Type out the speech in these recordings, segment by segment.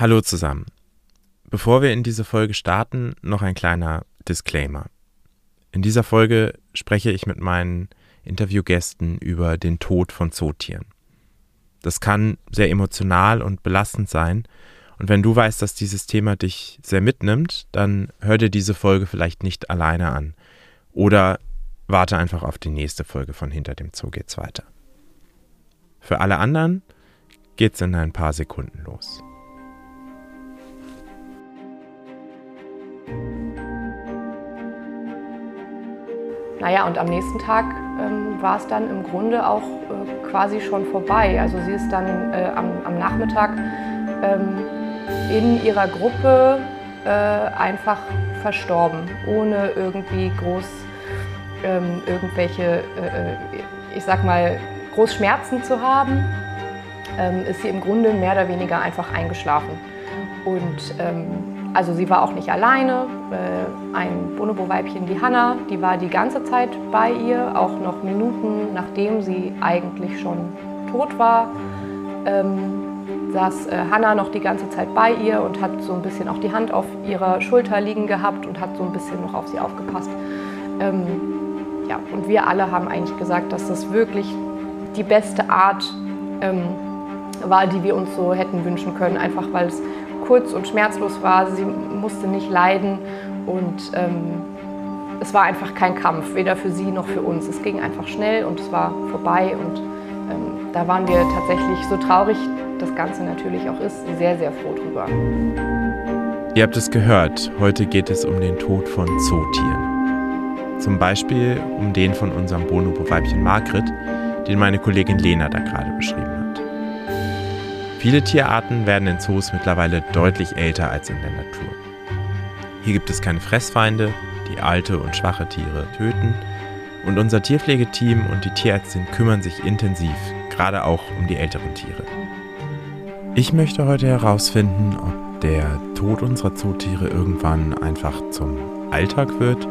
Hallo zusammen. Bevor wir in diese Folge starten, noch ein kleiner Disclaimer. In dieser Folge spreche ich mit meinen Interviewgästen über den Tod von Zootieren. Das kann sehr emotional und belastend sein. Und wenn du weißt, dass dieses Thema dich sehr mitnimmt, dann hör dir diese Folge vielleicht nicht alleine an. Oder warte einfach auf die nächste Folge von Hinter dem Zoo geht's weiter. Für alle anderen geht's in ein paar Sekunden los. Naja, und am nächsten Tag ähm, war es dann im Grunde auch äh, quasi schon vorbei. Also sie ist dann äh, am, am, Nachmittag ähm, in ihrer Gruppe äh, einfach verstorben, ohne irgendwie groß ähm, irgendwelche, äh, äh, ich sag mal, groß Schmerzen zu haben, ähm, ist sie im Grunde mehr oder weniger einfach eingeschlafen. Und ähm, also sie war auch nicht alleine. Äh, ein Bonobo-Weibchen, die Hanna, die war die ganze Zeit bei ihr, auch noch Minuten nachdem sie eigentlich schon tot war. Ähm, saß äh, Hanna noch die ganze Zeit bei ihr und hat so ein bisschen auch die Hand auf ihrer Schulter liegen gehabt und hat so ein bisschen noch auf sie aufgepasst. Ähm, ja, und wir alle haben eigentlich gesagt, dass das wirklich die beste Art ähm, war, die wir uns so hätten wünschen können, einfach weil es kurz und schmerzlos war. Sie musste nicht leiden und ähm, es war einfach kein Kampf, weder für sie noch für uns. Es ging einfach schnell und es war vorbei und ähm, da waren wir tatsächlich so traurig, das Ganze natürlich auch ist, sehr, sehr froh drüber. Ihr habt es gehört, heute geht es um den Tod von Zootieren. Zum Beispiel um den von unserem Bonobo-Weibchen Margret, den meine Kollegin Lena da gerade beschrieben hat. Viele Tierarten werden in Zoos mittlerweile deutlich älter als in der Natur. Hier gibt es keine Fressfeinde, die alte und schwache Tiere töten und unser Tierpflegeteam und die Tierärztin kümmern sich intensiv, gerade auch um die älteren Tiere. Ich möchte heute herausfinden, ob der Tod unserer Zootiere irgendwann einfach zum Alltag wird,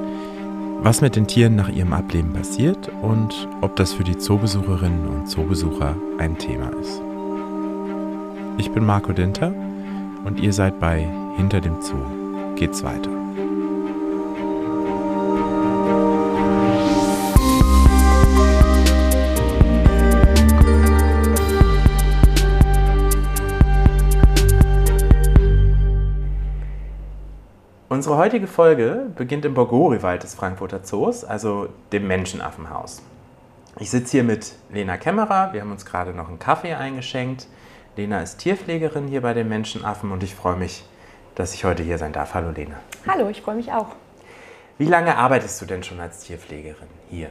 was mit den Tieren nach ihrem Ableben passiert und ob das für die Zoobesucherinnen und Zoobesucher ein Thema ist. Ich bin Marco Dinter und ihr seid bei Hinter dem Zoo. Geht's weiter. Unsere heutige Folge beginnt im Borgori-Wald des Frankfurter Zoos, also dem Menschenaffenhaus. Ich sitze hier mit Lena Kämmerer, wir haben uns gerade noch einen Kaffee eingeschenkt. Lena ist Tierpflegerin hier bei den Menschenaffen und ich freue mich, dass ich heute hier sein darf. Hallo Lena. Hallo, ich freue mich auch. Wie lange arbeitest du denn schon als Tierpflegerin hier?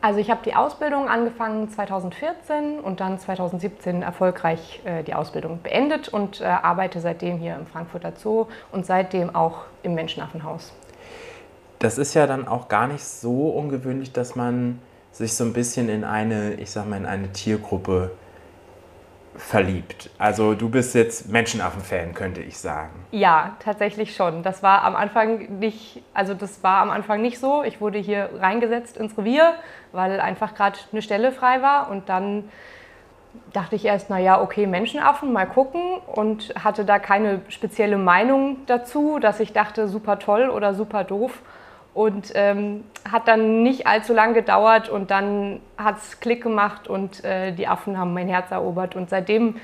Also ich habe die Ausbildung angefangen 2014 und dann 2017 erfolgreich äh, die Ausbildung beendet und äh, arbeite seitdem hier im Frankfurter Zoo und seitdem auch im Menschenaffenhaus. Das ist ja dann auch gar nicht so ungewöhnlich, dass man sich so ein bisschen in eine, ich sag mal, in eine Tiergruppe verliebt. Also du bist jetzt Menschenaffen-Fan, könnte ich sagen. Ja, tatsächlich schon. Das war am Anfang nicht, also das war am Anfang nicht so. Ich wurde hier reingesetzt ins Revier, weil einfach gerade eine Stelle frei war und dann dachte ich erst, naja, okay, Menschenaffen, mal gucken und hatte da keine spezielle Meinung dazu, dass ich dachte, super toll oder super doof und ähm, hat dann nicht allzu lang gedauert und dann hat es Klick gemacht und äh, die Affen haben mein Herz erobert. Und seitdem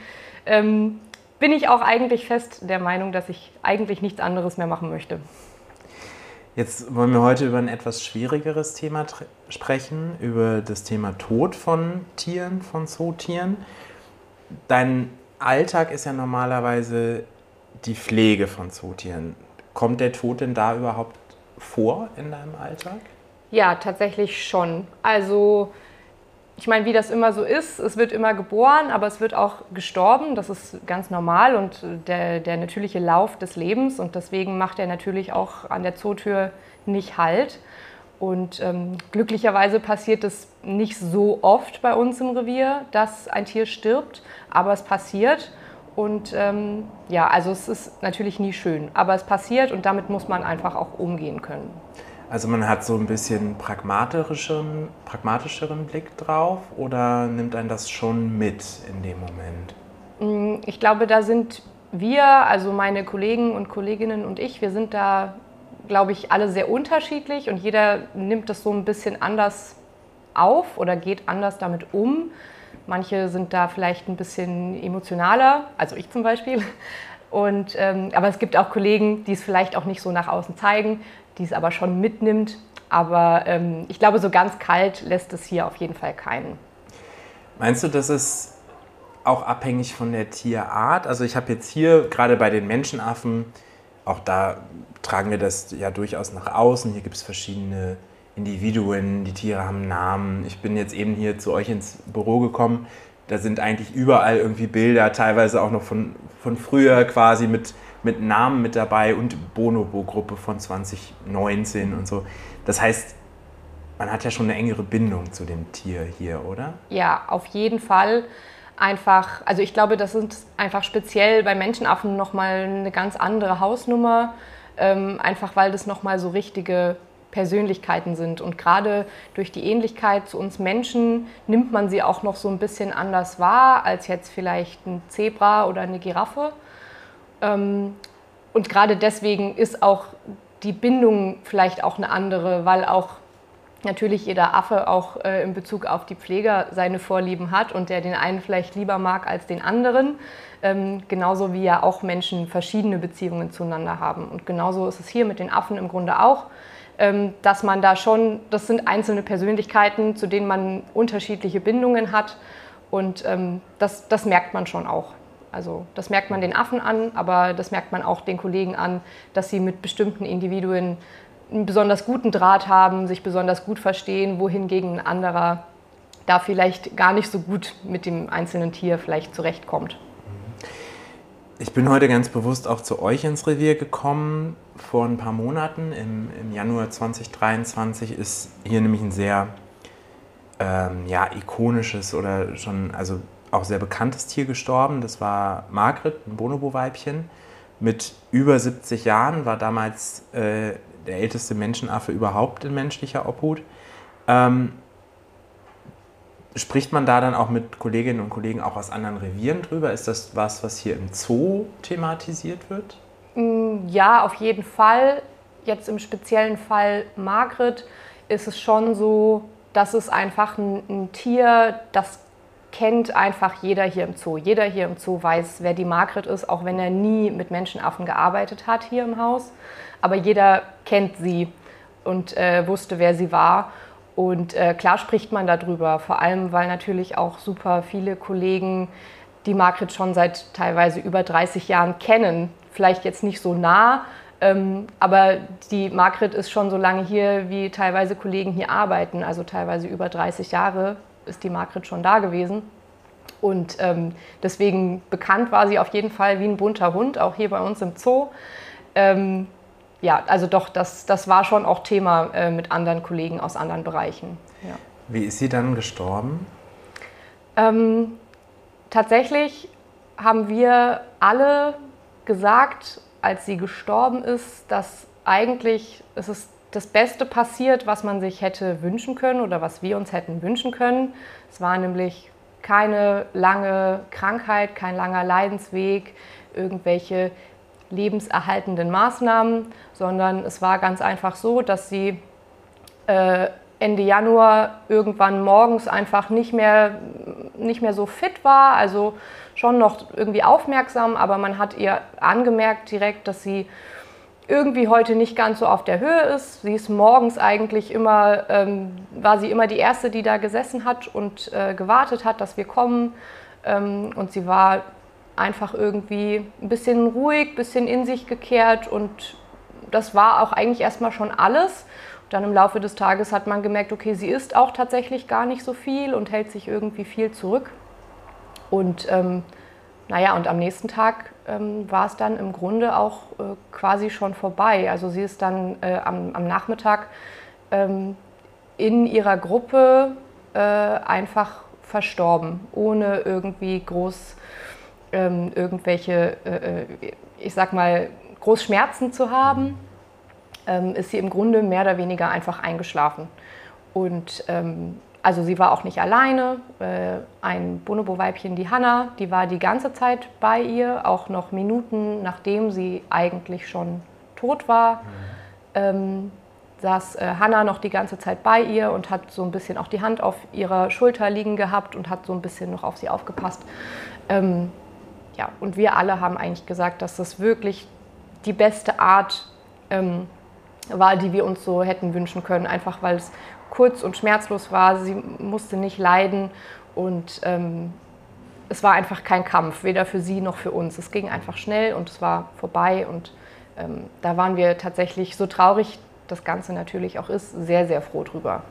ähm, bin ich auch eigentlich fest der Meinung, dass ich eigentlich nichts anderes mehr machen möchte. Jetzt wollen wir heute über ein etwas schwierigeres Thema sprechen, über das Thema Tod von Tieren, von Zootieren. Dein Alltag ist ja normalerweise die Pflege von Zootieren. Kommt der Tod denn da überhaupt vor in deinem Alltag? Ja, tatsächlich schon. Also ich meine, wie das immer so ist, es wird immer geboren, aber es wird auch gestorben. Das ist ganz normal und der, der natürliche Lauf des Lebens. Und deswegen macht er natürlich auch an der Zootür nicht Halt. Und ähm, glücklicherweise passiert es nicht so oft bei uns im Revier, dass ein Tier stirbt, aber es passiert. Und ähm, ja, also es ist natürlich nie schön, aber es passiert und damit muss man einfach auch umgehen können. Also man hat so ein bisschen pragmatischeren, pragmatischeren Blick drauf oder nimmt einen das schon mit in dem Moment? Mm, ich glaube, da sind wir, also meine Kollegen und Kolleginnen und ich, wir sind da, glaube ich, alle sehr unterschiedlich und jeder nimmt das so ein bisschen anders auf oder geht anders damit um. Manche sind da vielleicht ein bisschen emotionaler, also ich zum Beispiel. Und, ähm, aber es gibt auch Kollegen, die es vielleicht auch nicht so nach außen zeigen, die es aber schon mitnimmt. Aber ähm, ich glaube, so ganz kalt lässt es hier auf jeden Fall keinen. Meinst du, dass es auch abhängig von der Tierart? Also ich habe jetzt hier gerade bei den Menschenaffen, auch da tragen wir das ja durchaus nach außen. Hier gibt es verschiedene Individuen, die Tiere haben Namen. Ich bin jetzt eben hier zu euch ins Büro gekommen. Da sind eigentlich überall irgendwie Bilder, teilweise auch noch von, von früher quasi mit, mit Namen mit dabei und Bonobo-Gruppe von 2019 und so. Das heißt, man hat ja schon eine engere Bindung zu dem Tier hier, oder? Ja, auf jeden Fall. Einfach, also ich glaube, das sind einfach speziell bei Menschenaffen nochmal eine ganz andere Hausnummer, ähm, einfach weil das nochmal so richtige Persönlichkeiten sind. Und gerade durch die Ähnlichkeit zu uns Menschen nimmt man sie auch noch so ein bisschen anders wahr als jetzt vielleicht ein Zebra oder eine Giraffe. Ähm, und gerade deswegen ist auch die Bindung vielleicht auch eine andere, weil auch natürlich jeder Affe auch äh, in Bezug auf die Pfleger seine Vorlieben hat und der den einen vielleicht lieber mag als den anderen. Ähm, genauso wie ja auch Menschen verschiedene Beziehungen zueinander haben. Und genauso ist es hier mit den Affen im Grunde auch. Ähm, dass man da schon, das sind einzelne Persönlichkeiten, zu denen man unterschiedliche Bindungen hat und ähm, das, das merkt man schon auch. Also das merkt man den Affen an, aber das merkt man auch den Kollegen an, dass sie mit bestimmten Individuen einen besonders guten Draht haben, sich besonders gut verstehen, wohingegen ein anderer da vielleicht gar nicht so gut mit dem einzelnen Tier vielleicht zurechtkommt. Ich bin heute ganz bewusst auch zu euch ins Revier gekommen. Vor ein paar Monaten, im, im Januar 2023, ist hier nämlich ein sehr ähm, ja, ikonisches oder schon also auch sehr bekanntes Tier gestorben. Das war Margret, ein Bonobo-Weibchen. Mit über 70 Jahren war damals äh, der älteste Menschenaffe überhaupt in menschlicher Obhut. Ähm, Spricht man da dann auch mit Kolleginnen und Kollegen auch aus anderen Revieren drüber? Ist das was, was hier im Zoo thematisiert wird? Mm, ja, auf jeden Fall. Jetzt im speziellen Fall Margret ist es schon so, dass es einfach ein, ein Tier, das kennt einfach jeder hier im Zoo. Jeder hier im Zoo weiß, wer die Margret ist, auch wenn er nie mit Menschenaffen gearbeitet hat hier im Haus. Aber jeder kennt sie und äh, wusste, wer sie war. Und äh, klar spricht man darüber, vor allem weil natürlich auch super viele Kollegen die Margret schon seit teilweise über 30 Jahren kennen. Vielleicht jetzt nicht so nah, ähm, aber die Margret ist schon so lange hier, wie teilweise Kollegen hier arbeiten. Also teilweise über 30 Jahre ist die Margret schon da gewesen. Und ähm, deswegen bekannt war sie auf jeden Fall wie ein bunter Hund, auch hier bei uns im Zoo. Ähm, ja, also doch, das, das war schon auch Thema äh, mit anderen Kollegen aus anderen Bereichen. Ja. Wie ist sie dann gestorben? Ähm, tatsächlich haben wir alle gesagt, als sie gestorben ist, dass eigentlich es ist das Beste passiert, was man sich hätte wünschen können oder was wir uns hätten wünschen können. Es war nämlich keine lange Krankheit, kein langer Leidensweg, irgendwelche lebenserhaltenden Maßnahmen, sondern es war ganz einfach so, dass sie äh, Ende Januar irgendwann morgens einfach nicht mehr, nicht mehr so fit war, also schon noch irgendwie aufmerksam, aber man hat ihr angemerkt direkt, dass sie irgendwie heute nicht ganz so auf der Höhe ist. Sie ist morgens eigentlich immer, ähm, war sie immer die Erste, die da gesessen hat und äh, gewartet hat, dass wir kommen. Ähm, und sie war einfach irgendwie ein bisschen ruhig, ein bisschen in sich gekehrt und das war auch eigentlich erstmal schon alles. Und dann im Laufe des Tages hat man gemerkt, okay, sie isst auch tatsächlich gar nicht so viel und hält sich irgendwie viel zurück. Und ähm, naja, und am nächsten Tag ähm, war es dann im Grunde auch äh, quasi schon vorbei. Also sie ist dann äh, am, am, Nachmittag ähm, in ihrer Gruppe äh, einfach verstorben, ohne irgendwie groß ähm, irgendwelche, äh, äh, ich sag mal, Großschmerzen zu haben, ähm, ist sie im Grunde mehr oder weniger einfach eingeschlafen. Und ähm, also sie war auch nicht alleine. Äh, ein Bonobo-Weibchen, die Hanna, die war die ganze Zeit bei ihr, auch noch Minuten nachdem sie eigentlich schon tot war. Mhm. Saß äh, Hanna noch die ganze Zeit bei ihr und hat so ein bisschen auch die Hand auf ihrer Schulter liegen gehabt und hat so ein bisschen noch auf sie aufgepasst. Ähm, ja, und wir alle haben eigentlich gesagt, dass das wirklich die beste Art ähm, war, die wir uns so hätten wünschen können, einfach weil es kurz und schmerzlos war. Sie musste nicht leiden und ähm, es war einfach kein Kampf, weder für sie noch für uns. Es ging einfach schnell und es war vorbei und ähm, da waren wir tatsächlich so traurig, das Ganze natürlich auch ist, sehr, sehr froh drüber.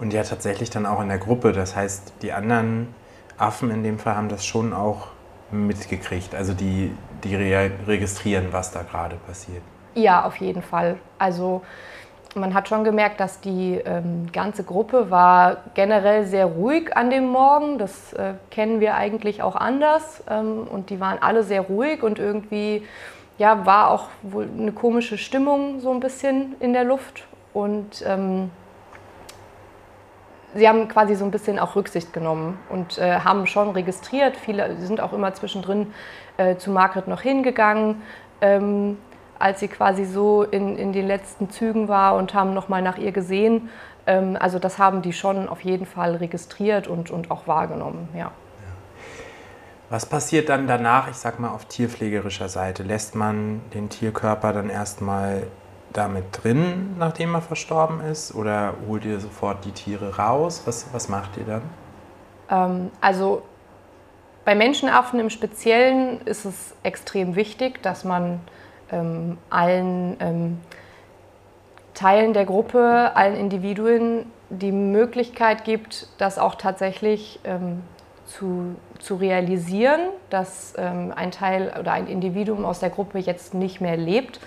Und ja, tatsächlich dann auch in der Gruppe. Das heißt, die anderen Affen in dem Fall haben das schon auch mitgekriegt. Also die, die registrieren, was da gerade passiert. Ja, auf jeden Fall. Also man hat schon gemerkt, dass die ähm, ganze Gruppe war generell sehr ruhig an dem Morgen. Das äh, kennen wir eigentlich auch anders. Ähm, und die waren alle sehr ruhig und irgendwie ja, war auch wohl eine komische Stimmung so ein bisschen in der Luft. Und ähm, sie haben quasi so ein bisschen auch Rücksicht genommen und äh, haben schon registriert. Viele sind auch immer zwischendrin äh, zu Margret noch hingegangen. Ähm, als sie quasi so in, in den letzten Zügen war und haben nochmal nach ihr gesehen. Ähm, also das haben die schon auf jeden Fall registriert und, und auch wahrgenommen, ja. Was passiert dann danach, ich sag mal auf tierpflegerischer Seite? Lässt man den Tierkörper dann erstmal damit drin, nachdem er verstorben ist? Oder holt ihr sofort die Tiere raus? Was, was macht ihr dann? Ähm, also bei Menschenaffen im Speziellen ist es extrem wichtig, dass man ähm, allen ähm, Teilen der Gruppe, allen Individuen die Möglichkeit gibt, das auch tatsächlich ähm, zu, zu realisieren, dass ähm, ein Teil oder ein Individuum aus der Gruppe jetzt nicht mehr lebt.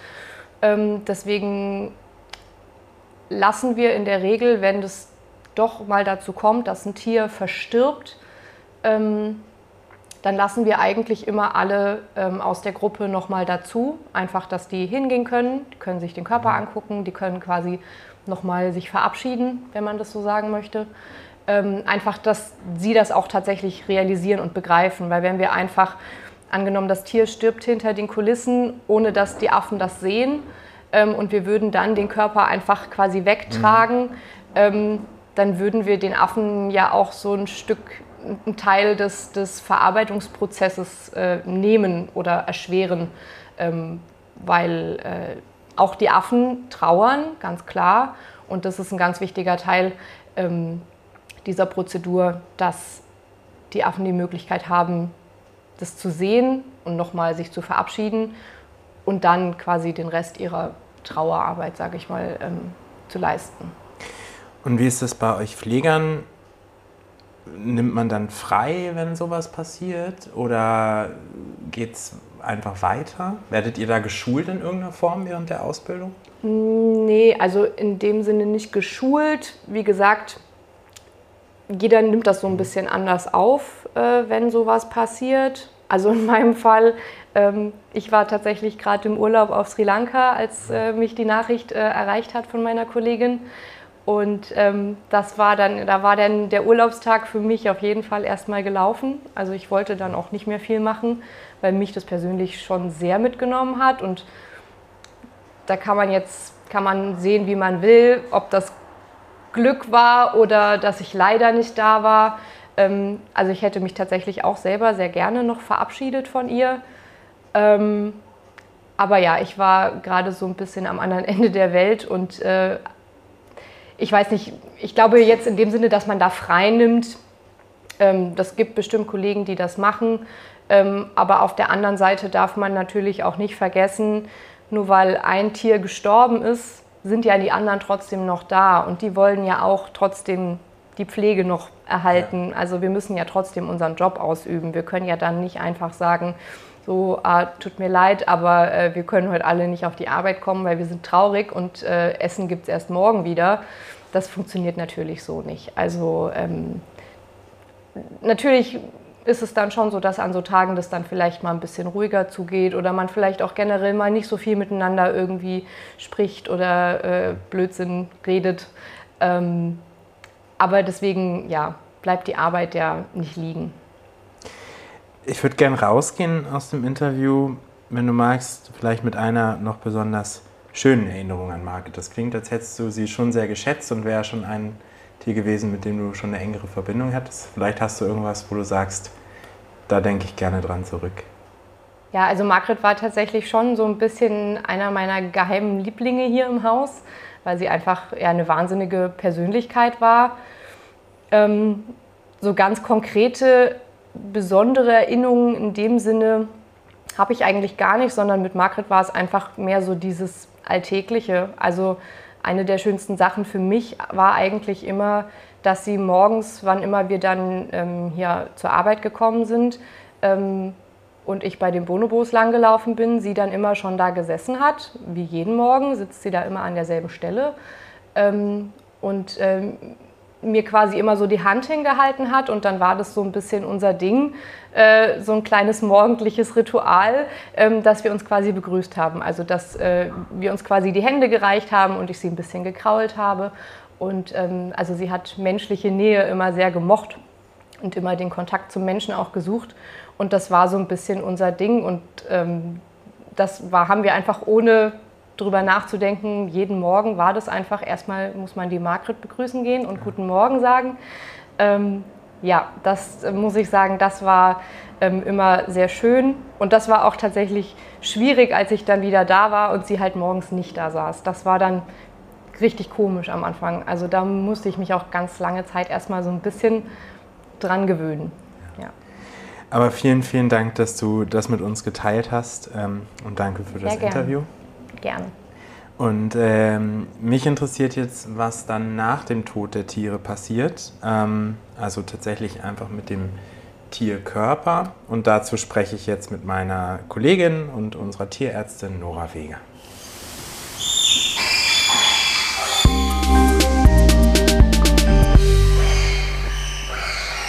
Ähm, deswegen lassen wir in der Regel, wenn es doch mal dazu kommt, dass ein Tier verstirbt, ähm, dann lassen wir eigentlich immer alle ähm, aus der Gruppe nochmal dazu. Einfach, dass die hingehen können, die können sich den Körper mhm. angucken, die können quasi nochmal sich verabschieden, wenn man das so sagen möchte. Ähm, einfach, dass sie das auch tatsächlich realisieren und begreifen. Weil wenn wir einfach, angenommen, das Tier stirbt hinter den Kulissen, ohne dass die Affen das sehen, ähm, und wir würden dann den Körper einfach quasi wegtragen, mhm. ähm, dann würden wir den Affen ja auch so ein Stück einen Teil des, des Verarbeitungsprozesses äh, nehmen oder erschweren, ähm, weil äh, auch die Affen trauern, ganz klar. Und das ist ein ganz wichtiger Teil ähm, dieser Prozedur, dass die Affen die Möglichkeit haben, das zu sehen und nochmal sich zu verabschieden und dann quasi den Rest ihrer Trauerarbeit, sage ich mal, ähm, zu leisten. Und wie ist das bei euch Pflegern? nimmt man dann frei, wenn sowas passiert? Oder geht es einfach weiter? Werdet ihr da geschult in irgendeiner Form während der Ausbildung? Nee, also in dem Sinne nicht geschult. Wie gesagt, jeder nimmt das so ein bisschen anders auf, äh, wenn sowas passiert. Also in meinem Fall, ähm, ich war tatsächlich gerade im Urlaub auf Sri Lanka, als äh, mich die Nachricht äh, erreicht hat von meiner Kollegin. Und ähm, das war dann, da war dann der Urlaubstag für mich auf jeden Fall erstmal gelaufen. Also ich wollte dann auch nicht mehr viel machen, weil mich das persönlich schon sehr mitgenommen hat. Und da kann man jetzt kann man sehen, wie man will, ob das Glück war oder dass ich leider nicht da war. Ähm, also ich hätte mich tatsächlich auch selber sehr gerne noch verabschiedet von ihr. Ähm, aber ja, ich war gerade so ein bisschen am anderen Ende der Welt und äh, ich weiß nicht, ich glaube jetzt in dem Sinne, dass man da frei nimmt, ähm, das gibt bestimmt Kollegen, die das machen. Ähm, aber auf der anderen Seite darf man natürlich auch nicht vergessen, nur weil ein Tier gestorben ist, sind ja die anderen trotzdem noch da und die wollen ja auch trotzdem die Pflege noch erhalten. Ja. Also wir müssen ja trotzdem unseren Job ausüben. Wir können ja dann nicht einfach sagen, so, ah, tut mir leid, aber äh, wir können heute alle nicht auf die Arbeit kommen, weil wir sind traurig und äh, Essen gibt es erst morgen wieder. Das funktioniert natürlich so nicht. Also ähm, natürlich ist es dann schon so, dass an so Tagen das dann vielleicht mal ein bisschen ruhiger zugeht oder man vielleicht auch generell mal nicht so viel miteinander irgendwie spricht oder äh, Blödsinn redet. Ähm, aber deswegen ja, bleibt die Arbeit ja nicht liegen. Ich würde gerne rausgehen aus dem Interview, wenn du magst, vielleicht mit einer noch besonders schönen Erinnerung an Margit. Das klingt, als hättest du sie schon sehr geschätzt und wäre schon ein Tier gewesen, mit dem du schon eine engere Verbindung hattest. Vielleicht hast du irgendwas, wo du sagst, da denke ich gerne dran zurück. Ja, also Margret war tatsächlich schon so ein bisschen einer meiner geheimen Lieblinge hier im Haus, weil sie einfach ja, eine wahnsinnige Persönlichkeit war. Ähm, so ganz konkrete, besondere Erinnerungen in dem Sinne habe ich eigentlich gar nicht, sondern mit Margret war es einfach mehr so dieses Alltägliche. Also eine der schönsten Sachen für mich war eigentlich immer, dass sie morgens, wann immer wir dann ähm, hier zur Arbeit gekommen sind ähm, und ich bei den Bonobos langgelaufen bin, sie dann immer schon da gesessen hat. Wie jeden Morgen sitzt sie da immer an derselben Stelle. Ähm, und ähm, mir quasi immer so die Hand hingehalten hat und dann war das so ein bisschen unser Ding, äh, so ein kleines morgendliches Ritual, ähm, dass wir uns quasi begrüßt haben. Also dass äh, wir uns quasi die Hände gereicht haben und ich sie ein bisschen gekrault habe. Und ähm, also sie hat menschliche Nähe immer sehr gemocht und immer den Kontakt zum Menschen auch gesucht. Und das war so ein bisschen unser Ding und ähm, das war, haben wir einfach ohne drüber nachzudenken. Jeden Morgen war das einfach, erstmal muss man die Margret begrüßen gehen und guten Morgen sagen. Ähm, ja, das äh, muss ich sagen, das war ähm, immer sehr schön. Und das war auch tatsächlich schwierig, als ich dann wieder da war und sie halt morgens nicht da saß. Das war dann richtig komisch am Anfang. Also da musste ich mich auch ganz lange Zeit erstmal so ein bisschen dran gewöhnen. Ja. Aber vielen, vielen Dank, dass du das mit uns geteilt hast ähm, und danke für das Interview. Gerne. Und ähm, mich interessiert jetzt, was dann nach dem Tod der Tiere passiert. Ähm, also tatsächlich einfach mit dem Tierkörper. Und dazu spreche ich jetzt mit meiner Kollegin und unserer Tierärztin Nora Weger.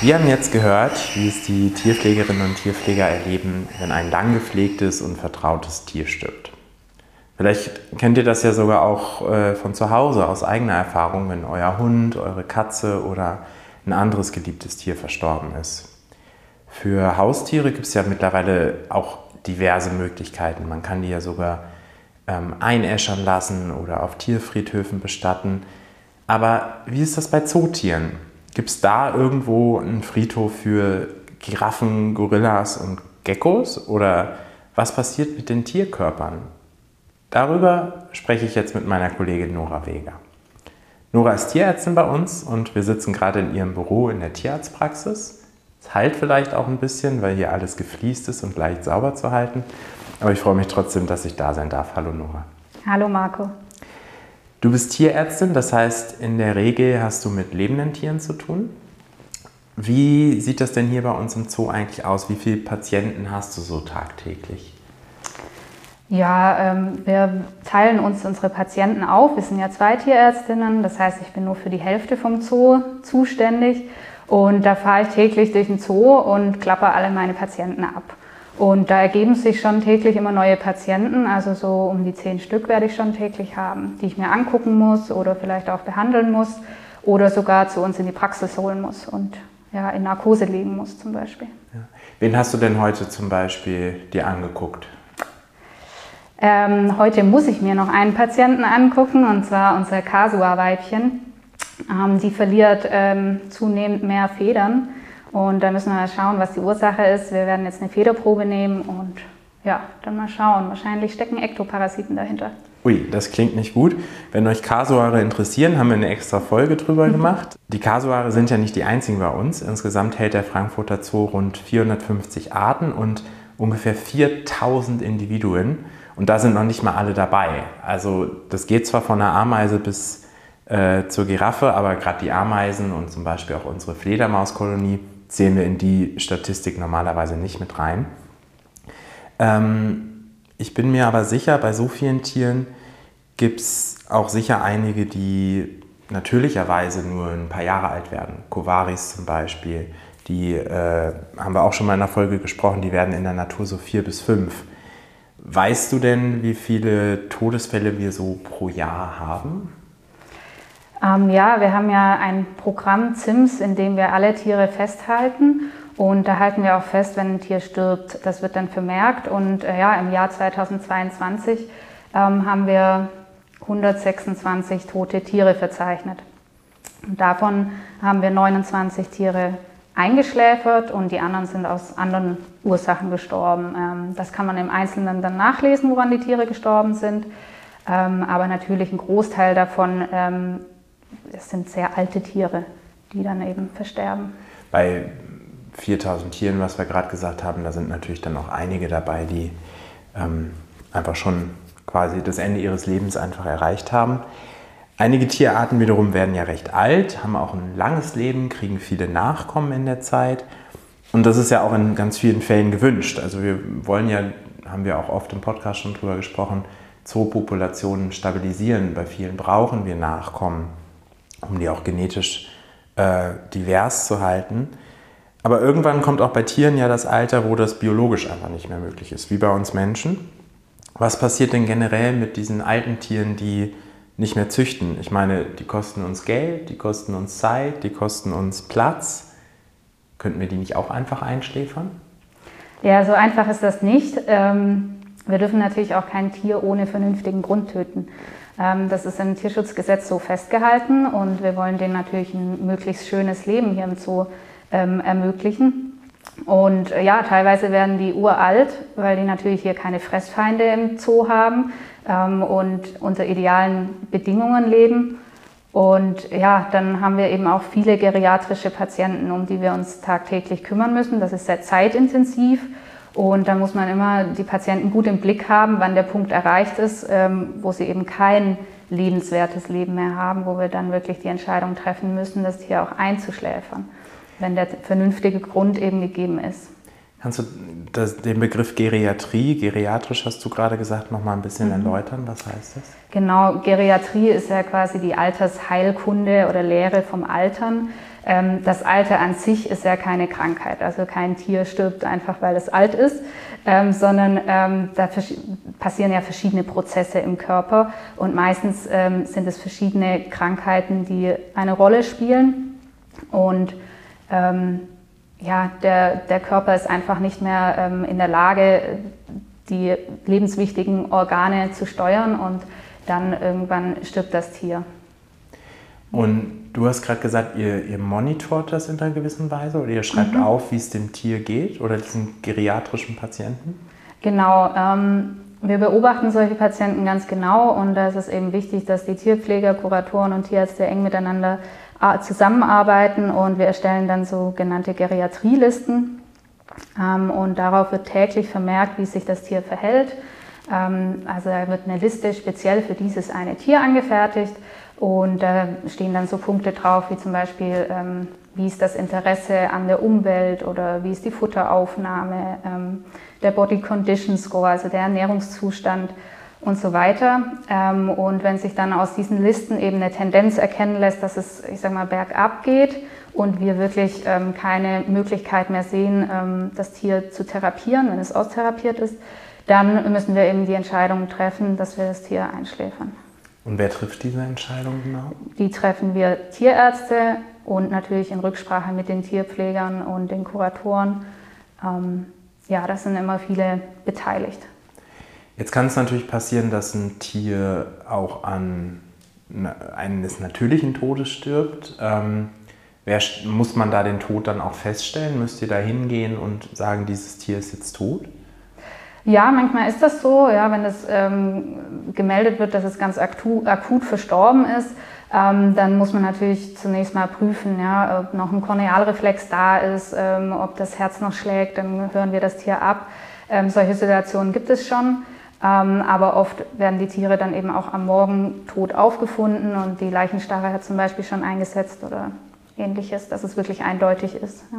Wir haben jetzt gehört, wie es die Tierpflegerinnen und Tierpfleger erleben, wenn ein lang gepflegtes und vertrautes Tier stirbt. Vielleicht kennt ihr das ja sogar auch äh, von zu Hause aus eigener Erfahrung, wenn euer Hund, eure Katze oder ein anderes geliebtes Tier verstorben ist. Für Haustiere gibt es ja mittlerweile auch diverse Möglichkeiten. Man kann die ja sogar ähm, einäschern lassen oder auf Tierfriedhöfen bestatten. Aber wie ist das bei Zootieren? Gibt es da irgendwo einen Friedhof für Giraffen, Gorillas und Geckos? Oder was passiert mit den Tierkörpern? Darüber spreche ich jetzt mit meiner Kollegin Nora Weger. Nora ist Tierärztin bei uns und wir sitzen gerade in ihrem Büro in der Tierarztpraxis. Es halt vielleicht auch ein bisschen, weil hier alles gefliest ist und leicht sauber zu halten. Aber ich freue mich trotzdem, dass ich da sein darf. Hallo Nora. Hallo Marco. Du bist Tierärztin, das heißt, in der Regel hast du mit lebenden Tieren zu tun. Wie sieht das denn hier bei uns im Zoo eigentlich aus? Wie viele Patienten hast du so tagtäglich? Ja, ähm, wir teilen uns unsere Patienten auf. Wir sind ja zwei Tierärztinnen, das heißt, ich bin nur für die Hälfte vom Zoo zuständig. Und da fahre ich täglich durch den Zoo und klappe alle meine Patienten ab. Und da ergeben sich schon täglich immer neue Patienten, also so um die zehn Stück werde ich schon täglich haben, die ich mir angucken muss oder vielleicht auch behandeln muss oder sogar zu uns in die Praxis holen muss und ja, in Narkose legen muss zum Beispiel. Ja. Wen hast du denn heute zum Beispiel dir angeguckt? Ähm, heute muss ich mir noch einen Patienten angucken, und zwar unser Kasua-Weibchen. Ähm, die verliert ähm, zunehmend mehr Federn. Und da müssen wir mal schauen, was die Ursache ist. Wir werden jetzt eine Federprobe nehmen und ja, dann mal schauen. Wahrscheinlich stecken Ektoparasiten dahinter. Ui, das klingt nicht gut. Wenn euch Kasuare interessieren, haben wir eine extra Folge drüber gemacht. Die Kasuare sind ja nicht die einzigen bei uns. Insgesamt hält der Frankfurter Zoo rund 450 Arten und ungefähr 4000 Individuen. Und da sind noch nicht mal alle dabei. Also das geht zwar von der Ameise bis äh, zur Giraffe, aber gerade die Ameisen und zum Beispiel auch unsere Fledermauskolonie zählen wir in die Statistik normalerweise nicht mit rein. Ähm, ich bin mir aber sicher, bei so vielen Tieren gibt es auch sicher einige, die natürlicherweise nur ein paar Jahre alt werden. Kovaris zum Beispiel, die äh, haben wir auch schon mal in einer Folge gesprochen, die werden in der Natur so vier bis fünf. Weißt du denn, wie viele Todesfälle wir so pro Jahr haben? Ähm, ja, wir haben ja ein Programm ZIMS, in dem wir alle Tiere festhalten. Und da halten wir auch fest, wenn ein Tier stirbt. Das wird dann vermerkt. Und äh, ja, im Jahr 2022 ähm, haben wir 126 tote Tiere verzeichnet. Und davon haben wir 29 Tiere eingeschläfert und die anderen sind aus anderen Ursachen gestorben. Ähm, das kann man im Einzelnen dann nachlesen, woran die Tiere gestorben sind. Ähm, aber natürlich ein Großteil davon ähm, das sind sehr alte Tiere, die dann eben versterben. Bei 4000 Tieren, was wir gerade gesagt haben, da sind natürlich dann auch einige dabei, die ähm, einfach schon quasi das Ende ihres Lebens einfach erreicht haben. Einige Tierarten wiederum werden ja recht alt, haben auch ein langes Leben, kriegen viele Nachkommen in der Zeit. Und das ist ja auch in ganz vielen Fällen gewünscht. Also wir wollen ja, haben wir auch oft im Podcast schon drüber gesprochen, Zoopopulationen stabilisieren. Bei vielen brauchen wir Nachkommen, um die auch genetisch äh, divers zu halten. Aber irgendwann kommt auch bei Tieren ja das Alter, wo das biologisch einfach nicht mehr möglich ist, wie bei uns Menschen. Was passiert denn generell mit diesen alten Tieren, die nicht mehr züchten? Ich meine, die kosten uns Geld, die kosten uns Zeit, die kosten uns Platz. Könnten wir die nicht auch einfach einschläfern? Ja, so einfach ist das nicht. Ähm, wir dürfen natürlich auch kein Tier ohne vernünftigen Grund töten. Ähm, das ist im Tierschutzgesetz so festgehalten und wir wollen denen natürlich ein möglichst schönes Leben hier im Zoo ähm, ermöglichen. Und äh, ja, teilweise werden die uralt, weil die natürlich hier keine Fressfeinde im Zoo haben ähm, und unter idealen Bedingungen leben. Und ja, dann haben wir eben auch viele geriatrische Patienten, um die wir uns tagtäglich kümmern müssen. Das ist sehr zeitintensiv. Und da muss man immer die Patienten gut im Blick haben, wann der Punkt erreicht ist, ähm, wo sie eben kein lebenswertes Leben mehr haben, wo wir dann wirklich die Entscheidung treffen müssen, das Tier auch einzuschläfern wenn der vernünftige Grund eben gegeben ist. Kannst du das, den Begriff Geriatrie, geriatrisch hast du gerade gesagt, noch mal ein bisschen mhm. erläutern? Was heißt das? Genau, Geriatrie ist ja quasi die Altersheilkunde oder Lehre vom Altern. Ähm, das Alter an sich ist ja keine Krankheit, also kein Tier stirbt einfach, weil es alt ist, ähm, sondern ähm, da passieren ja verschiedene Prozesse im Körper und meistens sind es verschiedene Krankheiten, die eine Rolle spielen und ähm, ja, der, der Körper ist einfach nicht mehr ähm, in der Lage, die lebenswichtigen Organe zu steuern und dann irgendwann stirbt das Tier. Und du hast gerade gesagt, ihr, ihr, monitort das in einer gewissen Weise oder ihr schreibt mhm. auf, wie es dem Tier geht oder diesen geriatrischen Patienten? Genau, ähm, wir beobachten solche Patienten ganz genau und da ist es eben wichtig, dass die Tierpfleger, Kuratoren und Tierärzte eng miteinander zusammenarbeiten und wir erstellen dann sogenannte Geriatrielisten. Ähm, und darauf wird täglich vermerkt, wie sich das Tier verhält. Ähm, also da wird eine Liste speziell für dieses eine Tier angefertigt und da stehen dann so Punkte drauf, wie zum Beispiel, ähm, wie ist das Interesse an der Umwelt oder wie ist die Futteraufnahme, der Body Condition Score, also der Ernährungszustand und so weiter. Ähm, und wenn sich dann aus diesen Listen eben eine Tendenz erkennen lässt, dass es, ich sag mal, bergab geht und wir wirklich ähm, keine Möglichkeit mehr sehen, ähm, das Tier zu therapieren, wenn es austherapiert ist, dann müssen wir eben die Entscheidung treffen, dass wir das Tier einschläfern. Und wer trifft diese Entscheidung genau? Die treffen wir Tierärzte und natürlich in Rücksprache mit den Tierpflegern und den Kuratoren. ja, das sind immer viele beteiligt. Jetzt kann es natürlich passieren, dass ein Tier auch an eines natürlichen Todes stirbt. Ähm, wer, muss man da den Tod dann auch feststellen? Müsst ihr da hingehen und sagen, dieses Tier ist jetzt tot? Ja, manchmal ist das so, ja, wenn es ähm, gemeldet wird, dass es ganz akut, akut verstorben ist, ähm, dann muss man natürlich zunächst mal prüfen, ja, ob noch ein Kornealreflex da ist, ähm, ob das Herz noch schlägt, dann hören wir das Tier ab. Ähm, solche Situationen gibt es schon. Ähm, aber oft werden die Tiere dann eben auch am Morgen tot aufgefunden und die Leichenstarre hat zum Beispiel schon eingesetzt oder ähnliches, dass es wirklich eindeutig ist. Ja.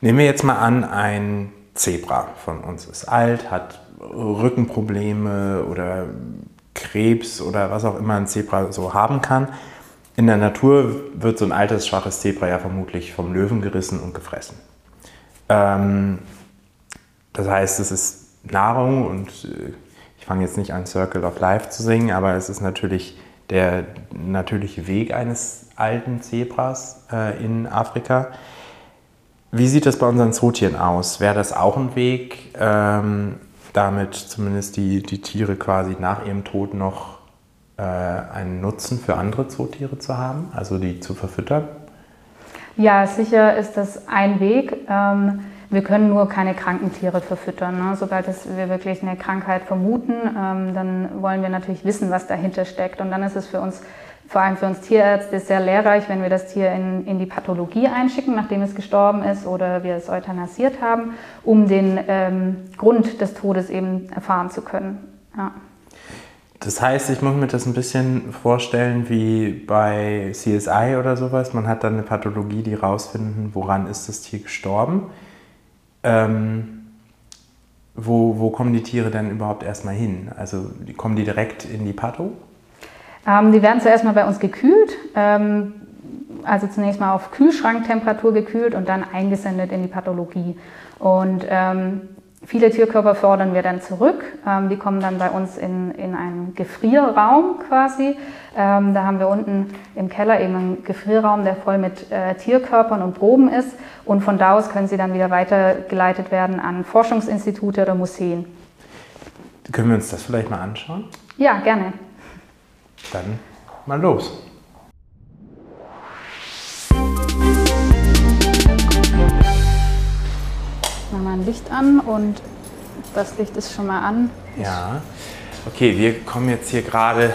Nehmen wir jetzt mal an, ein Zebra von uns ist alt, hat Rückenprobleme oder Krebs oder was auch immer ein Zebra so haben kann. In der Natur wird so ein altes, schwaches Zebra ja vermutlich vom Löwen gerissen und gefressen. Ähm, das heißt, es ist Nahrung und äh, ich fange jetzt nicht an Circle of Life zu singen, aber es ist natürlich der natürliche Weg eines alten Zebras äh, in Afrika. Wie sieht das bei unseren Zootieren aus? Wäre das auch ein Weg, ähm, damit zumindest die, die Tiere quasi nach ihrem Tod noch äh, einen Nutzen für andere Zootiere zu haben, also die zu verfüttern? Ja, sicher ist das ein Weg. Ähm, wir können nur keine kranken Tiere verfüttern. Ne? Sobald wir wirklich eine Krankheit vermuten, ähm, dann wollen wir natürlich wissen, was dahinter steckt. Und dann ist es für uns, vor allem für uns Tierärzte, sehr lehrreich, wenn wir das Tier in, in die Pathologie einschicken, nachdem es gestorben ist oder wir es euthanasiert haben, um den ähm, Grund des Todes eben erfahren zu können. Ja. Das heißt, ich muss mir das ein bisschen vorstellen wie bei CSI oder sowas. Man hat dann eine Pathologie, die rausfinden, woran ist das Tier gestorben. Ähm, wo, wo kommen die Tiere denn überhaupt erstmal hin? Also kommen die direkt in die Patho? Ähm, die werden zuerst mal bei uns gekühlt. Ähm, also zunächst mal auf Kühlschranktemperatur gekühlt und dann eingesendet in die Pathologie. Und ähm, Viele Tierkörper fordern wir dann zurück. Ähm, die kommen dann bei uns in, in einen Gefrierraum quasi. Ähm, da haben wir unten im Keller eben einen Gefrierraum, der voll mit äh, Tierkörpern und Proben ist. Und von da aus können sie dann wieder weitergeleitet werden an Forschungsinstitute oder Museen. Können wir uns das vielleicht mal anschauen? Ja, gerne. Dann mal los. Machen wir ein Licht an und das Licht ist schon mal an. Ja. Okay, wir kommen jetzt hier gerade.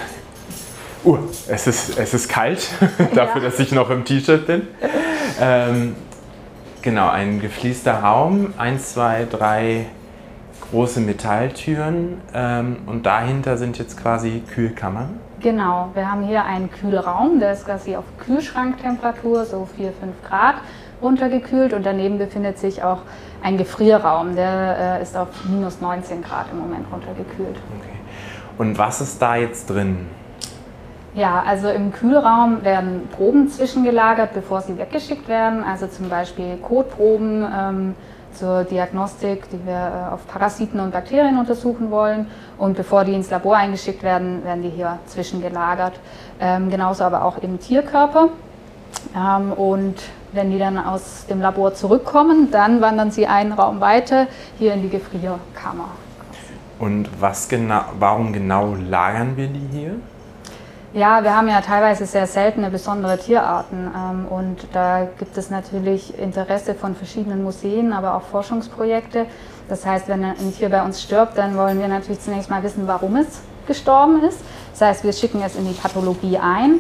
Uh, es ist, es ist kalt, dafür, ja. dass ich noch im T-Shirt bin. Ähm, genau, ein gefließter Raum, eins, zwei, drei große Metalltüren ähm, und dahinter sind jetzt quasi Kühlkammern. Genau, wir haben hier einen Kühlraum, der ist quasi auf Kühlschranktemperatur, so 4, 5 Grad runtergekühlt und daneben befindet sich auch ein Gefrierraum, der äh, ist auf minus 19 Grad im Moment runtergekühlt. Okay. Und was ist da jetzt drin? Ja, also im Kühlraum werden Proben zwischengelagert, bevor sie weggeschickt werden. Also zum Beispiel Kotproben ähm, zur Diagnostik, die wir äh, auf Parasiten und Bakterien untersuchen wollen. Und bevor die ins Labor eingeschickt werden, werden die hier zwischengelagert. Ähm, genauso aber auch im Tierkörper. Ähm, und wenn die dann aus dem Labor zurückkommen, dann wandern sie einen Raum weiter hier in die Gefrierkammer. Und was genau, warum genau lagern wir die hier? Ja, wir haben ja teilweise sehr seltene, besondere Tierarten ähm, und da gibt es natürlich Interesse von verschiedenen Museen, aber auch Forschungsprojekte. Das heißt, wenn ein Tier bei uns stirbt, dann wollen wir natürlich zunächst mal wissen, warum es gestorben ist. Das heißt, wir schicken es in die Pathologie ein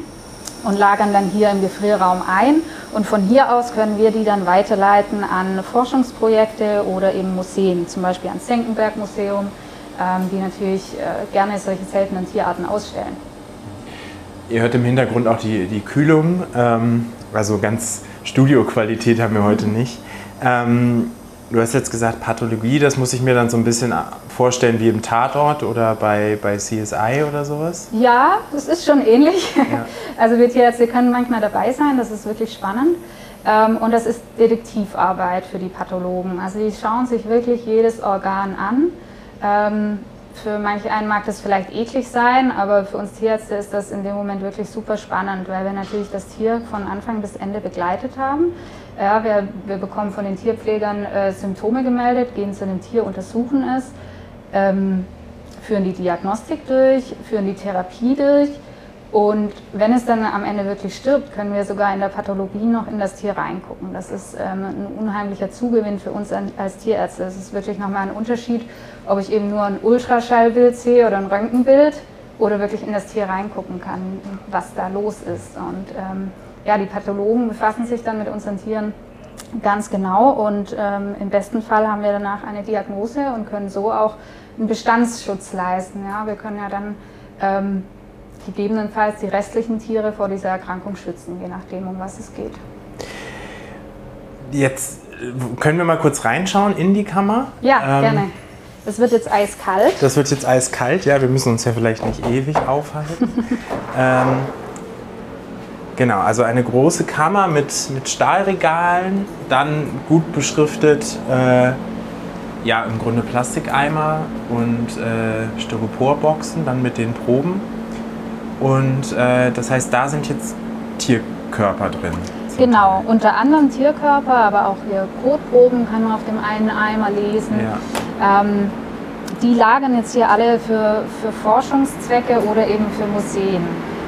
und lagern dann hier im Gefrierraum ein. Und von hier aus können wir die dann weiterleiten an Forschungsprojekte oder eben Museen, zum Beispiel ans Senckenberg-Museum, ähm, die natürlich äh, gerne solche seltenen Tierarten ausstellen. Ihr hört im Hintergrund auch die, die Kühlung, ähm, also ganz Studioqualität haben wir heute nicht. Ähm, Du hast jetzt gesagt, Pathologie, das muss ich mir dann so ein bisschen vorstellen wie im Tatort oder bei, bei CSI oder sowas? Ja, das ist schon ähnlich. Ja. Also wir Tierärzte können manchmal dabei sein, das ist wirklich spannend. Ähm, und das ist Detektivarbeit für die Pathologen. Also die schauen sich wirklich jedes Organ an. Für manche einen mag das vielleicht eklig sein, aber für uns Tierärzte ist das in dem Moment wirklich super spannend, weil wir natürlich das Tier von Anfang bis Ende begleitet haben. Ja, wir, wir bekommen von den Tierpflegern äh, Symptome gemeldet, gehen zu dem Tier, untersuchen es, ähm, führen die Diagnostik durch, führen die Therapie durch und wenn es dann am Ende wirklich stirbt, können wir sogar in der Pathologie noch in das Tier reingucken. Das ist ähm, ein unheimlicher Zugewinn für uns als Tierärzte. Das ist wirklich nochmal ein Unterschied, ob ich eben nur ein Ultraschallbild sehe oder ein Röntgenbild oder wirklich in das Tier reingucken kann, was da los ist. Und ähm, ja, die Pathologen befassen sich dann mit unseren Tieren ganz genau und ähm, im besten Fall haben wir danach eine Diagnose und können so auch einen Bestandsschutz leisten. Ja, wir können ja dann ähm, gegebenenfalls die restlichen Tiere vor dieser Erkrankung schützen, je nachdem, um was es geht. Jetzt äh, können wir mal kurz reinschauen in die Kammer. Ja, ähm, gerne. Das wird jetzt eiskalt. Das wird jetzt eiskalt, ja. Wir müssen uns ja vielleicht nicht ewig aufhalten. ähm, genau, also eine große Kammer mit, mit Stahlregalen, dann gut beschriftet, äh, ja, im Grunde Plastikeimer und äh, Styroporboxen, dann mit den Proben Und äh, das heißt, da sind jetzt Tierkörper drin. Genau, unter anderem Tierkörper, aber auch hier Kotproben kann man auf dem einen Eimer lesen. Ja. Ähm, die lagern jetzt hier alle für, für Forschungszwecke oder eben für Museen.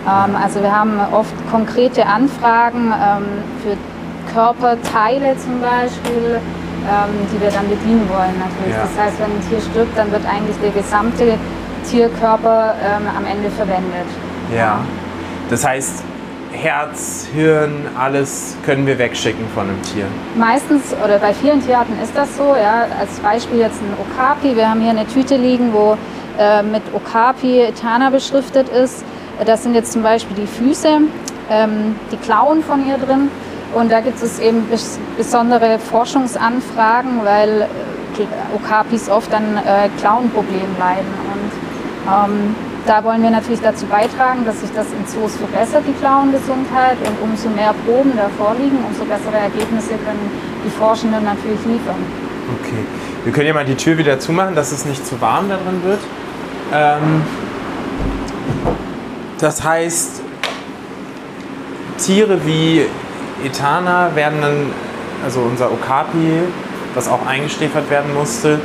Ähm, also wir haben oft konkrete Anfragen ähm, für Körperteile zum Beispiel, ähm, die wir dann bedienen wollen natürlich. Ja. Das heißt, wenn ein Tier stirbt, dann wird eigentlich der gesamte Tierkörper ähm, am Ende verwendet. Ja, das heißt, Herz, Hirn, alles können wir wegschicken von einem Tier. Meistens oder bei vielen Tierarten ist das so. Ja. Als Beispiel jetzt ein Okapi. Wir haben hier eine Tüte liegen, wo äh, mit Okapi Etana beschriftet ist. Das sind jetzt zum Beispiel die Füße, ähm, die Klauen von ihr drin. Und da gibt es eben bes besondere Forschungsanfragen, weil äh, Okapis oft an äh, Klauenproblemen leiden. Und ähm, da wollen wir natürlich dazu beitragen, dass sich das in Zoos verbessert, die Klauengesundheit. Und umso mehr Proben da vorliegen, umso bessere Ergebnisse können die Forschenden natürlich liefern. Okay. Wir können ja mal die Tür wieder zumachen, dass es nicht zu warm da drin wird. Ähm, das heißt, Tiere wie Etana werden dann, also unser Okapi, was auch eingeschläfert werden musste,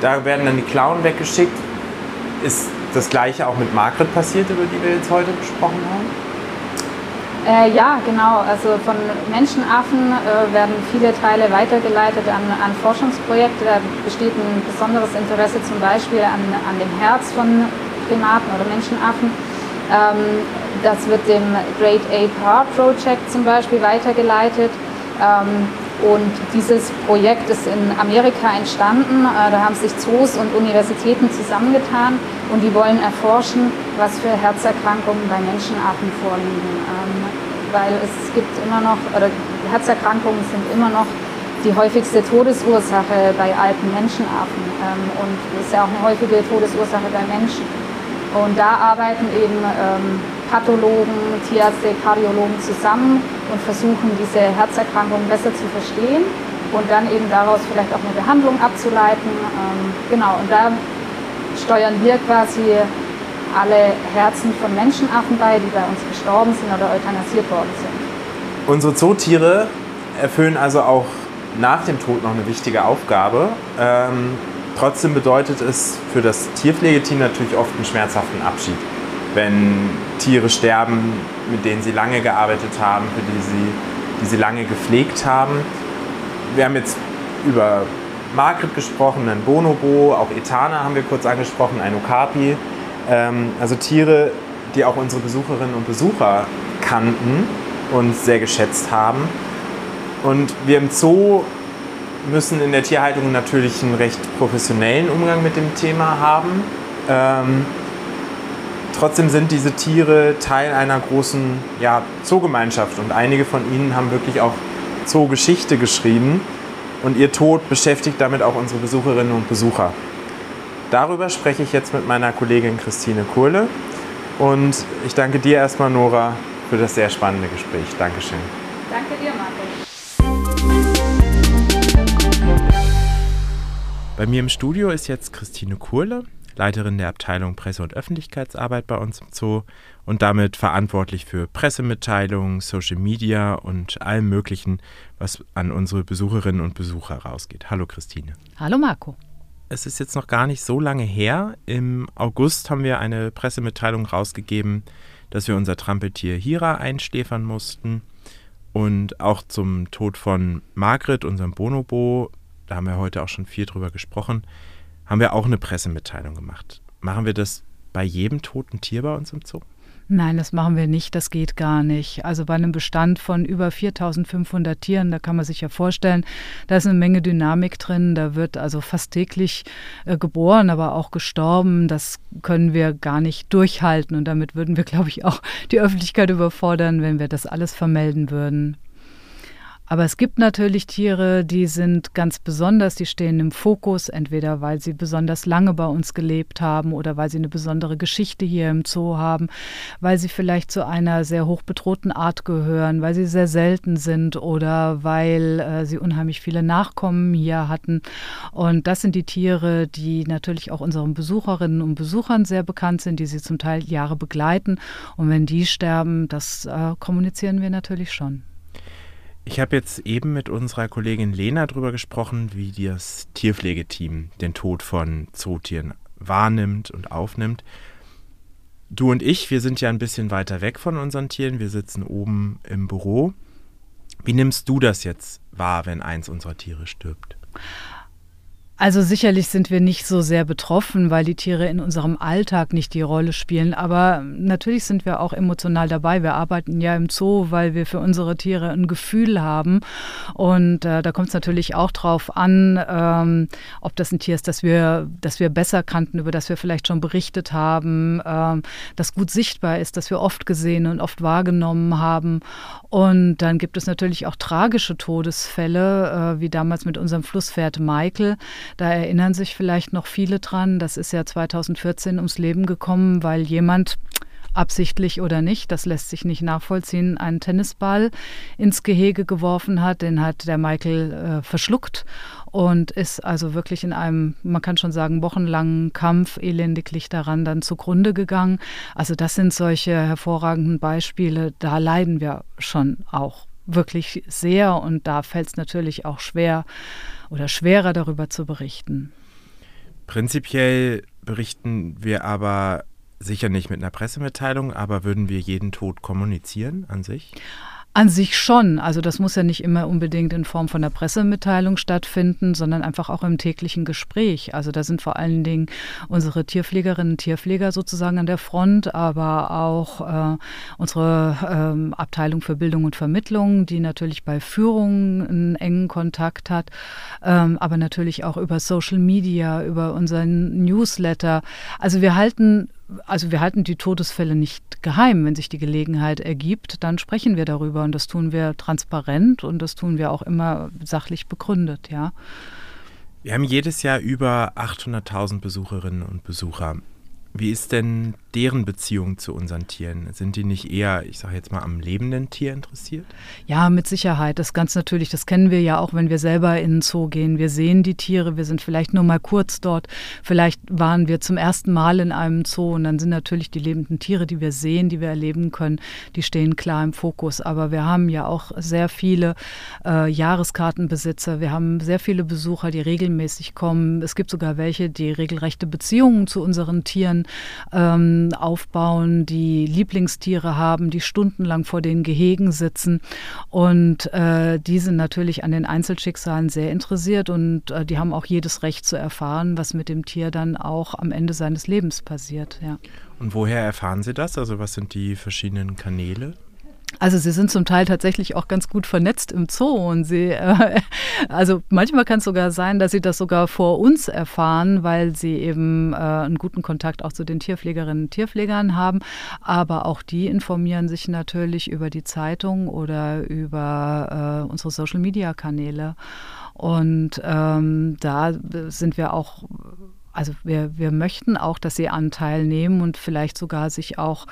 da werden dann die Klauen weggeschickt. Ist das gleiche auch mit Margret passiert, über die wir jetzt heute gesprochen haben? Äh, ja, genau. Also von Menschenaffen äh, werden viele Teile weitergeleitet an, an, Forschungsprojekte. Da besteht ein besonderes Interesse zum Beispiel an, an dem Herz von Primaten oder Menschenaffen. Ähm, das wird dem Great Ape Heart Project zum Beispiel weitergeleitet. Ähm, und dieses Projekt ist in Amerika entstanden. Äh, da haben sich Zoos und Universitäten zusammengetan und die wollen erforschen, was für Herzerkrankungen bei Menschenaffen vorliegen. Ähm, weil es gibt immer noch, oder Herzerkrankungen sind immer noch die häufigste Todesursache bei alten Menschenaffen ähm, und ist ja auch eine häufige Todesursache bei Menschen. Und da arbeiten eben ähm, Pathologen, Tierärzte, Kardiologen zusammen und versuchen, diese Herzerkrankung besser zu verstehen und dann eben daraus vielleicht auch eine Behandlung abzuleiten. Ähm, genau, und da steuern wir quasi alle Herzen von Menschenaffen bei, die bei uns gestorben sind oder euthanasiert worden sind. Unsere Zootiere erfüllen also auch nach dem Tod noch eine wichtige Aufgabe. Ähm, trotzdem bedeutet es für das Tierpflegeteam natürlich oft einen schmerzhaften Abschied wenn Tiere sterben, mit denen sie lange gearbeitet haben, für die sie, die sie lange gepflegt haben. Wir haben jetzt über Margret gesprochen, ein Bonobo, auch Etana haben wir kurz angesprochen, ein Okapi. Ähm, also Tiere, die auch unsere Besucherinnen und Besucher kannten und sehr geschätzt haben. Und wir im Zoo müssen in der Tierhaltung natürlich einen recht professionellen Umgang mit dem Thema haben. Trotzdem sind diese Tiere Teil einer großen ja, Zoogemeinschaft und einige von ihnen haben wirklich auch Zoogeschichte geschrieben und ihr Tod beschäftigt damit auch unsere Besucherinnen und Besucher. Darüber spreche ich jetzt mit meiner Kollegin Christine Kurle und ich danke dir erstmal, Nora, für das sehr spannende Gespräch. Dankeschön. Danke dir, Markus. Bei mir im Studio ist jetzt Christine Kurle. Leiterin der Abteilung Presse- und Öffentlichkeitsarbeit bei uns im Zoo und damit verantwortlich für Pressemitteilungen, Social Media und allem Möglichen, was an unsere Besucherinnen und Besucher rausgeht. Hallo Christine. Hallo Marco. Es ist jetzt noch gar nicht so lange her. Im August haben wir eine Pressemitteilung rausgegeben, dass wir unser Trampeltier Hira einschläfern mussten. Und auch zum Tod von Margret, unserem Bonobo, da haben wir heute auch schon viel drüber gesprochen, haben wir auch eine Pressemitteilung gemacht. Machen wir das bei jedem toten Tier bei uns im Zoo? Nein, das machen wir nicht, das geht gar nicht. Also bei einem Bestand von über 4500 Tieren, da kann man sich ja vorstellen, da ist eine Menge Dynamik drin, da wird also fast täglich äh, geboren, aber auch gestorben. Das können wir gar nicht durchhalten und damit würden wir, glaube ich, auch die Öffentlichkeit überfordern, wenn wir das alles vermelden würden. Aber es gibt natürlich Tiere, die sind ganz besonders, die stehen im Fokus, entweder weil sie besonders lange bei uns gelebt haben oder weil sie eine besondere Geschichte hier im Zoo haben, weil sie vielleicht zu einer sehr hoch bedrohten Art gehören, weil sie sehr selten sind oder weil äh, sie unheimlich viele Nachkommen hier hatten. Und das sind die Tiere, die natürlich auch unseren Besucherinnen und Besuchern sehr bekannt sind, die sie zum Teil Jahre begleiten. Und wenn die sterben, das äh, kommunizieren wir natürlich schon. Ich habe jetzt eben mit unserer Kollegin Lena darüber gesprochen, wie das Tierpflegeteam den Tod von Zootieren wahrnimmt und aufnimmt. Du und ich, wir sind ja ein bisschen weiter weg von unseren Tieren. Wir sitzen oben im Büro. Wie nimmst du das jetzt wahr, wenn eins unserer Tiere stirbt? Also sicherlich sind wir nicht so sehr betroffen, weil die Tiere in unserem Alltag nicht die Rolle spielen. Aber natürlich sind wir auch emotional dabei. Wir arbeiten ja im Zoo, weil wir für unsere Tiere ein Gefühl haben. Und äh, da kommt es natürlich auch drauf an, ähm, ob das ein Tier ist, das wir, das wir besser kannten, über das wir vielleicht schon berichtet haben, ähm, das gut sichtbar ist, das wir oft gesehen und oft wahrgenommen haben. Und dann gibt es natürlich auch tragische Todesfälle, äh, wie damals mit unserem Flusspferd Michael da erinnern sich vielleicht noch viele dran. Das ist ja 2014 ums Leben gekommen, weil jemand absichtlich oder nicht, das lässt sich nicht nachvollziehen, einen Tennisball ins Gehege geworfen hat. Den hat der Michael äh, verschluckt und ist also wirklich in einem, man kann schon sagen, wochenlangen Kampf elendiglich daran dann zugrunde gegangen. Also das sind solche hervorragenden Beispiele, da leiden wir schon auch wirklich sehr und da fällt es natürlich auch schwer, oder schwerer darüber zu berichten. Prinzipiell berichten wir aber sicher nicht mit einer Pressemitteilung, aber würden wir jeden Tod kommunizieren an sich? An sich schon. Also das muss ja nicht immer unbedingt in Form von einer Pressemitteilung stattfinden, sondern einfach auch im täglichen Gespräch. Also da sind vor allen Dingen unsere Tierpflegerinnen und Tierpfleger sozusagen an der Front, aber auch äh, unsere ähm, Abteilung für Bildung und Vermittlung, die natürlich bei Führung einen engen Kontakt hat, ähm, aber natürlich auch über Social Media, über unseren Newsletter. Also wir halten also wir halten die Todesfälle nicht geheim. Wenn sich die Gelegenheit ergibt, dann sprechen wir darüber und das tun wir transparent und das tun wir auch immer sachlich begründet, ja. Wir haben jedes Jahr über 800.000 Besucherinnen und Besucher. Wie ist denn deren Beziehung zu unseren Tieren? Sind die nicht eher, ich sage jetzt mal, am lebenden Tier interessiert? Ja, mit Sicherheit. Das ganz natürlich. Das kennen wir ja auch, wenn wir selber in den Zoo gehen. Wir sehen die Tiere, wir sind vielleicht nur mal kurz dort. Vielleicht waren wir zum ersten Mal in einem Zoo und dann sind natürlich die lebenden Tiere, die wir sehen, die wir erleben können, die stehen klar im Fokus. Aber wir haben ja auch sehr viele äh, Jahreskartenbesitzer. Wir haben sehr viele Besucher, die regelmäßig kommen. Es gibt sogar welche, die regelrechte Beziehungen zu unseren Tieren ähm, aufbauen, die Lieblingstiere haben, die stundenlang vor den Gehegen sitzen. Und äh, die sind natürlich an den Einzelschicksalen sehr interessiert und äh, die haben auch jedes Recht zu erfahren, was mit dem Tier dann auch am Ende seines Lebens passiert. Ja. Und woher erfahren Sie das? Also was sind die verschiedenen Kanäle? Also sie sind zum Teil tatsächlich auch ganz gut vernetzt im Zoo und sie, äh, also manchmal kann es sogar sein, dass sie das sogar vor uns erfahren, weil sie eben äh, einen guten Kontakt auch zu den Tierpflegerinnen und Tierpflegern haben. Aber auch die informieren sich natürlich über die Zeitung oder über äh, unsere Social-Media-Kanäle. Und ähm, da sind wir auch also wir, wir möchten auch, dass sie Anteil nehmen und vielleicht sogar sich auch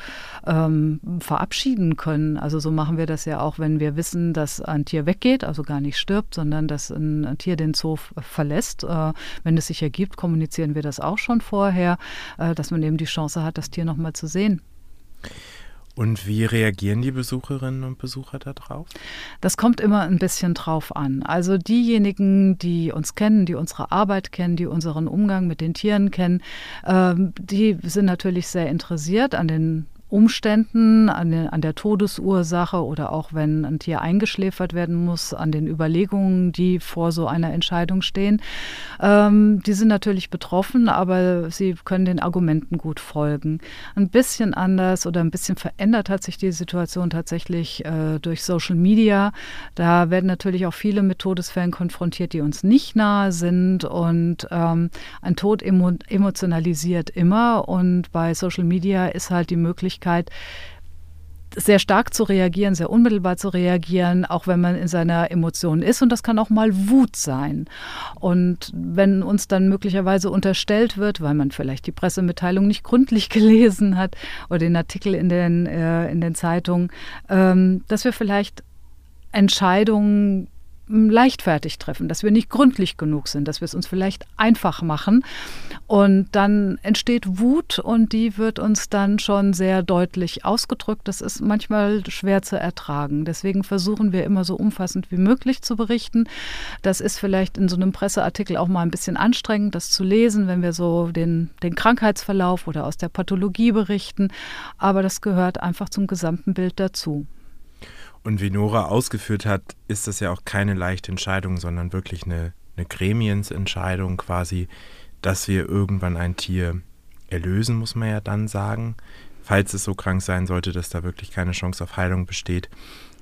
ähm, verabschieden können. Also so machen wir das ja auch, wenn wir wissen, dass ein Tier weggeht, also gar nicht stirbt, sondern dass ein, Tier den Zoo verlässt. Äh, wenn es sich ergibt, kommunizieren wir das auch schon vorher, äh, dass man eben die Chance hat, das Tier nochmal zu sehen. Und wie reagieren die Besucherinnen und Besucher darauf? Das kommt immer ein bisschen drauf an. Also diejenigen, die uns kennen, die unsere Arbeit kennen, die unseren Umgang mit den Tieren kennen, ähm, die sind natürlich sehr interessiert an den Umständen, an, an, der Todesursache oder auch wenn ein Tier eingeschläfert werden muss, an den Überlegungen, die vor so einer Entscheidung stehen. Ähm, die sind natürlich betroffen, aber sie können den Argumenten gut folgen. Ein bisschen anders oder ein bisschen verändert hat sich die Situation tatsächlich äh, durch Social Media. Da werden natürlich auch viele mit Todesfällen konfrontiert, die uns nicht nahe sind und ähm, ein Tod emo emotionalisiert immer und bei Social Media ist halt die Möglichkeit, Möglichkeit, sehr stark zu reagieren, sehr unmittelbar zu reagieren, auch wenn man in seiner Emotion ist. Und das kann auch mal Wut sein. Und wenn uns dann möglicherweise unterstellt wird, weil man vielleicht die Pressemitteilung nicht gründlich gelesen hat oder den Artikel in den, äh, in den Zeitungen, ähm, dass wir vielleicht Entscheidungen leichtfertig treffen, dass wir nicht gründlich genug sind, dass wir es uns vielleicht einfach machen. Und dann entsteht Wut und die wird uns dann schon sehr deutlich ausgedrückt. Das ist manchmal schwer zu ertragen. Deswegen versuchen wir immer so umfassend wie möglich zu berichten. Das ist vielleicht in so einem Presseartikel auch mal ein bisschen anstrengend, das zu lesen, wenn wir so den, den Krankheitsverlauf oder aus der Pathologie berichten. Aber das gehört einfach zum gesamten Bild dazu. Und wie Nora ausgeführt hat, ist das ja auch keine leichte Entscheidung, sondern wirklich eine, eine Gremiensentscheidung quasi, dass wir irgendwann ein Tier erlösen, muss man ja dann sagen, falls es so krank sein sollte, dass da wirklich keine Chance auf Heilung besteht.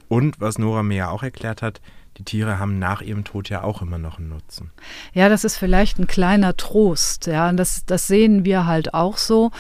Und was Nora mir ja auch erklärt hat, die Tiere haben nach ihrem Tod ja auch immer noch einen Nutzen. Ja, das ist vielleicht ein kleiner Trost. Ja, und das, das sehen wir halt auch so.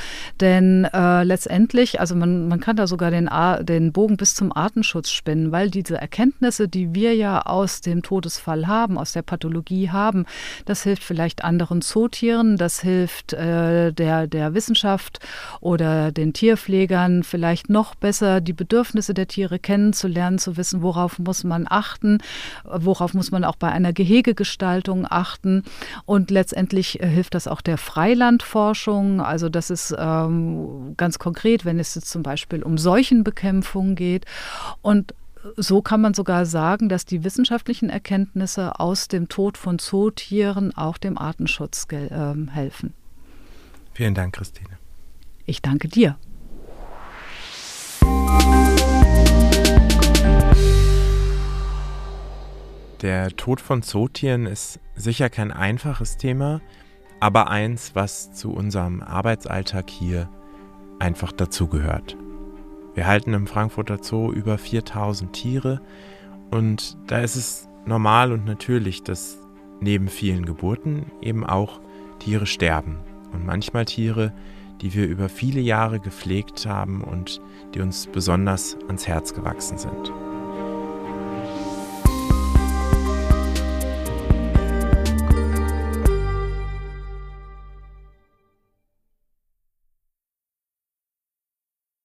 Denn äh, letztendlich, also man, man kann da sogar den, den Bogen bis zum Artenschutz spinnen, weil diese Erkenntnisse, die wir ja aus dem Todesfall haben, aus der Pathologie haben, das hilft vielleicht anderen Zootieren, das hilft äh, der, der Wissenschaft oder den Tierpflegern vielleicht noch besser die Bedürfnisse der Tiere kennenzulernen, zu wissen, worauf muss man achten worauf muss man auch bei einer Gehegegestaltung achten. Und letztendlich äh, hilft das auch der Freilandforschung. Also das ist ähm, ganz konkret, wenn es jetzt zum Beispiel um Seuchenbekämpfung geht. Und so kann man sogar sagen, dass die wissenschaftlichen Erkenntnisse aus dem Tod von Zootieren auch dem Artenschutz äh, helfen. Vielen Dank, Christine. Ich danke dir. Der Tod von Zootieren ist sicher kein einfaches Thema, aber eins, was zu unserem Arbeitsalltag hier einfach dazugehört. Wir halten im Frankfurter Zoo über 4000 Tiere und da ist es normal und natürlich, dass neben vielen Geburten eben auch Tiere sterben und manchmal Tiere, die wir über viele Jahre gepflegt haben und die uns besonders ans Herz gewachsen sind.